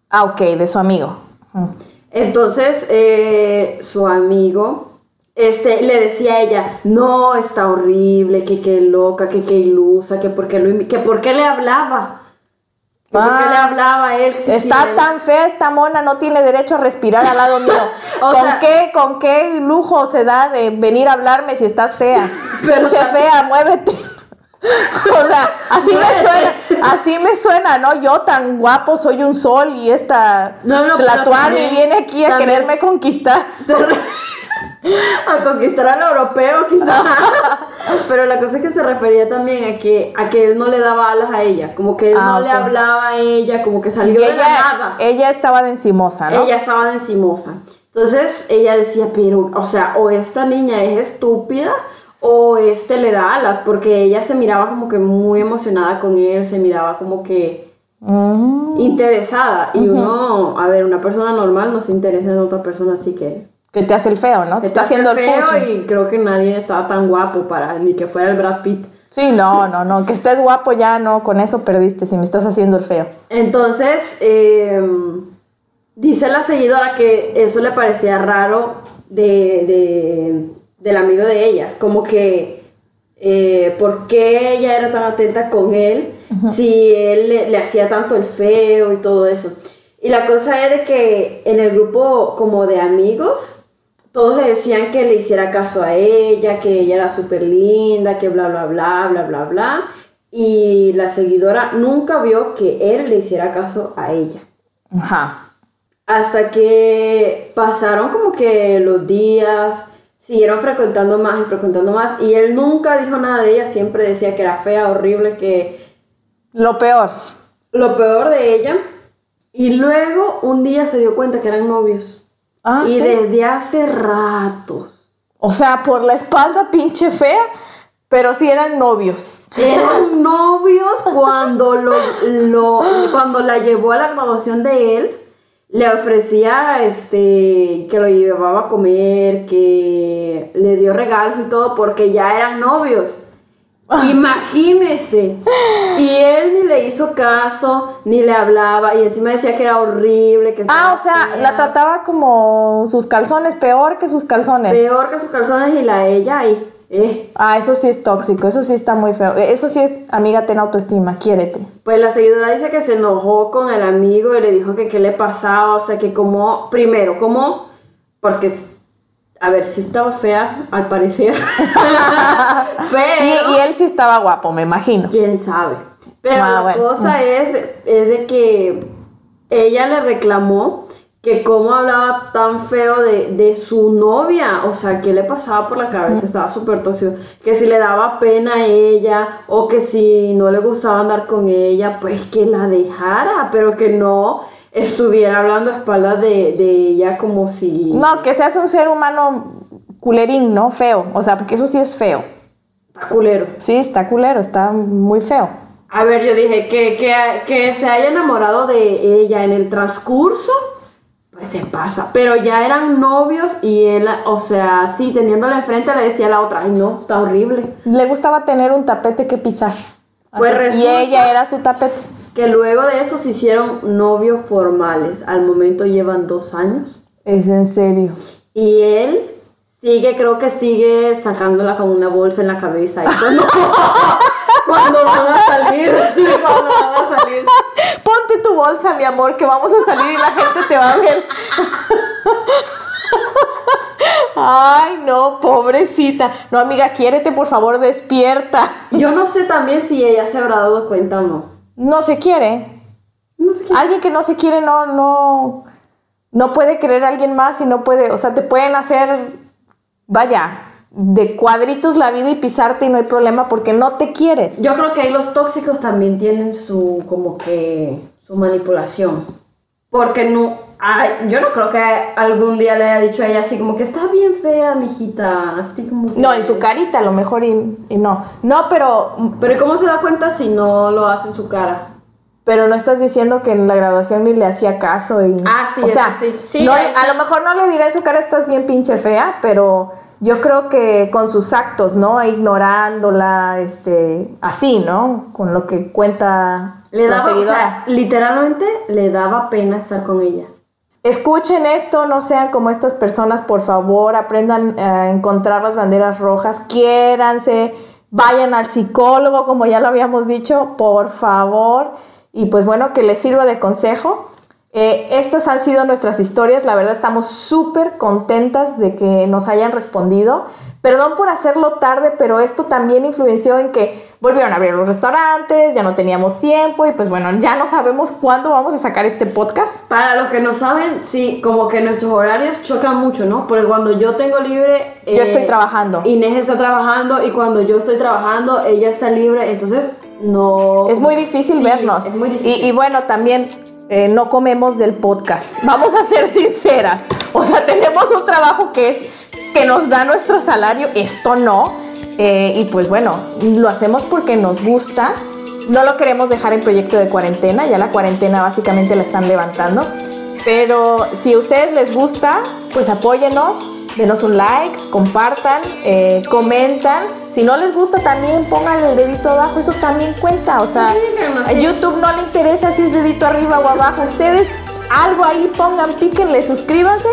Ah, ok, de su amigo. Entonces, eh, su amigo este, le decía a ella, no, está horrible, que qué loca, que qué ilusa, que por qué, lo que por qué le hablaba. Que por qué Ah. le hablaba a él. si- Está tan fea esta mona, no tiene derecho a respirar al lado mío. O ¿Con sea- qué, con qué lujo se da de venir a hablarme si estás fea? Pero Pinche fea, muévete. o sea, así me suena, así me suena, ¿no? Yo tan guapo soy un sol y esta No, no, Tlatuani viene aquí a también- quererme conquistar. A conquistar al europeo quizás. Pero la cosa es que se refería también a que, a que él no le daba alas a ella, como que él Ah, no le hablaba a ella, como que salió Y de la ella, nada. ella estaba de encimosa, ¿no? Ella estaba de encimosa. Entonces ella decía, pero, o sea, o esta niña es estúpida o este le da alas, porque ella se miraba como que muy emocionada con él, se miraba como que Mm, interesada. Y uno, a ver, una persona normal no se interesa en otra persona, así que que te hace el feo, ¿no? Te está haciendo el feo fuchi. y creo que nadie estaba tan guapo para ni que fuera el Brad Pitt. Sí, no, no, no, que estés guapo ya, no, con eso perdiste si me estás haciendo el feo. Entonces, eh, dice la seguidora que eso le parecía raro de, de- del amigo de ella, como que eh, por qué ella era tan atenta con él si él le, le hacía tanto el feo y todo eso. Y la cosa es de que en el grupo como de amigos, todos le decían que le hiciera caso a ella, que ella era súper linda, que bla, bla, bla, bla, bla, bla. Y la seguidora nunca vio que él le hiciera caso a ella. Ajá. Hasta que pasaron como que los días, siguieron frecuentando más y frecuentando más. Y él nunca dijo nada de ella, siempre decía que era fea, horrible, que Lo peor. lo peor de ella. Y luego un día se dio cuenta que eran novios. Ah, y ¿sí? desde hace ratos. O sea, por la espalda pinche fea, pero sí eran novios. Eran novios cuando, lo, lo- cuando la llevó a la graduación de él. Le ofrecía este, que lo llevaba a comer, que le dio regalos y todo, porque ya eran novios. Imagínese. Y él ni le hizo caso, ni le hablaba, y encima decía que era horrible. Que Ah, o sea, fea. la trataba como sus calzones, peor que sus calzones. Peor que sus calzones y la ella ahí. Eh. Ah, eso sí es tóxico, eso sí está muy feo. Eso sí es, amiga, ten autoestima, quiérete. Pues la seguidora dice que se enojó con el amigo y le dijo que qué le pasaba, o sea, que como, primero, como, porque, a ver, sí estaba fea, al parecer, pero, Y, y él sí estaba guapo, me imagino. quién sabe. Pero Ah, la bueno. cosa es, es de que ella le reclamó que cómo hablaba tan feo de, de su novia, o sea, qué le pasaba por la cabeza, estaba súper tóxico, que si le daba pena a ella o que si no le gustaba andar con ella, pues que la dejara, pero que no estuviera hablando a espaldas de, de ella como si... No, que seas un ser humano culerín, ¿no? Feo. O sea, porque eso sí es feo. Está culero. Sí, está culero, está muy feo. A ver, yo dije que, que, que se haya enamorado de ella en el transcurso, Se pasa, pero ya eran novios y él, o sea, sí, teniéndole enfrente le decía a la otra, ay no, está horrible. Le gustaba tener un tapete que pisar. Pues Así- y ella era su tapete. Que luego de eso se hicieron novios formales. Al momento llevan dos años. Es en serio. Y él sigue, creo que sigue sacándola con una bolsa en la cabeza. Y cuando, cuando van a salir, cuando van a salir. Ponte tu bolsa, mi amor, que vamos a salir y la gente te va a ver. Ay, no, pobrecita. No, amiga, quiérete, por favor, despierta. Yo no sé también si ella se habrá dado cuenta o no. No se quiere. No sé qué. Alguien que no se quiere no, no, no puede querer a alguien más y no puede, o sea, te pueden hacer, vaya, de cuadritos la vida y pisarte y no hay problema porque no te quieres. Yo creo que ahí los tóxicos también tienen su, como que, su manipulación. Porque no, ay, yo no creo que algún día le haya dicho a ella así como que está bien fea, mijita. Así como que- No, en su carita a lo mejor y, y no. No, pero, Pero ¿y cómo se da cuenta si no lo hace en su cara? pero no estás diciendo que en la graduación ni le hacía caso y... Ah, sí, o sea, eso sí. Sí, no, eso a sí. lo mejor no le dirá en su cara estás bien pinche fea, pero yo creo que con sus actos, ¿no? Ignorándola, este, así, ¿no? Con lo que cuenta Le la daba, o sea, literalmente le daba pena estar con ella. Escuchen esto, no sean como estas personas, por favor, aprendan a encontrar las banderas rojas, quiéranse, vayan al psicólogo, como ya lo habíamos dicho, por favor, y pues bueno, que les sirva de consejo. Eh, estas han sido nuestras historias, la verdad estamos súper contentas de que nos hayan respondido. Perdón por hacerlo tarde, pero esto también influenció en que volvieron a abrir los restaurantes, ya no teníamos tiempo y pues bueno, ya no sabemos cuándo vamos a sacar este podcast. Para los que no saben, sí, como que nuestros horarios chocan mucho, ¿no? Porque cuando yo tengo libre... eh, Yo estoy trabajando. Inés está trabajando y cuando yo estoy trabajando, ella está libre, entonces no... Es muy difícil Sí, vernos. Es muy Y- difícil. Y, bueno, también eh, no comemos del podcast. Vamos a ser sinceras. O sea, tenemos un trabajo que es que nos da nuestro salario. Esto no. Eh, y pues bueno, lo hacemos porque nos gusta. No lo queremos dejar en proyecto de cuarentena. Ya la cuarentena básicamente la están levantando. Pero si a ustedes les gusta, pues apóyenos, denos un like, compartan, eh, comentan. Si no les gusta, también pongan el dedito abajo, eso también cuenta. O sea, a. YouTube no le interesa si es dedito arriba o abajo. Ustedes algo ahí pongan, píquenle, suscríbanse.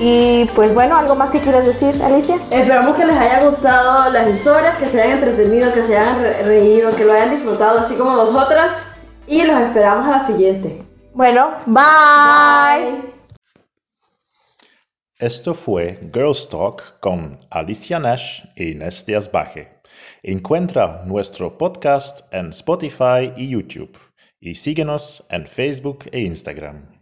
Y pues bueno, algo más que quieras decir, Alicia. Esperamos que les haya gustado las historias, que se hayan entretenido, que se hayan re- reído, que lo hayan disfrutado así como nosotras. Y los esperamos a la siguiente. Bueno, bye. Esto fue Girls Talk con Alicia Nash e Inés Díaz Baje. Encuentra nuestro podcast en Spotify y YouTube y síguenos en Facebook e Instagram.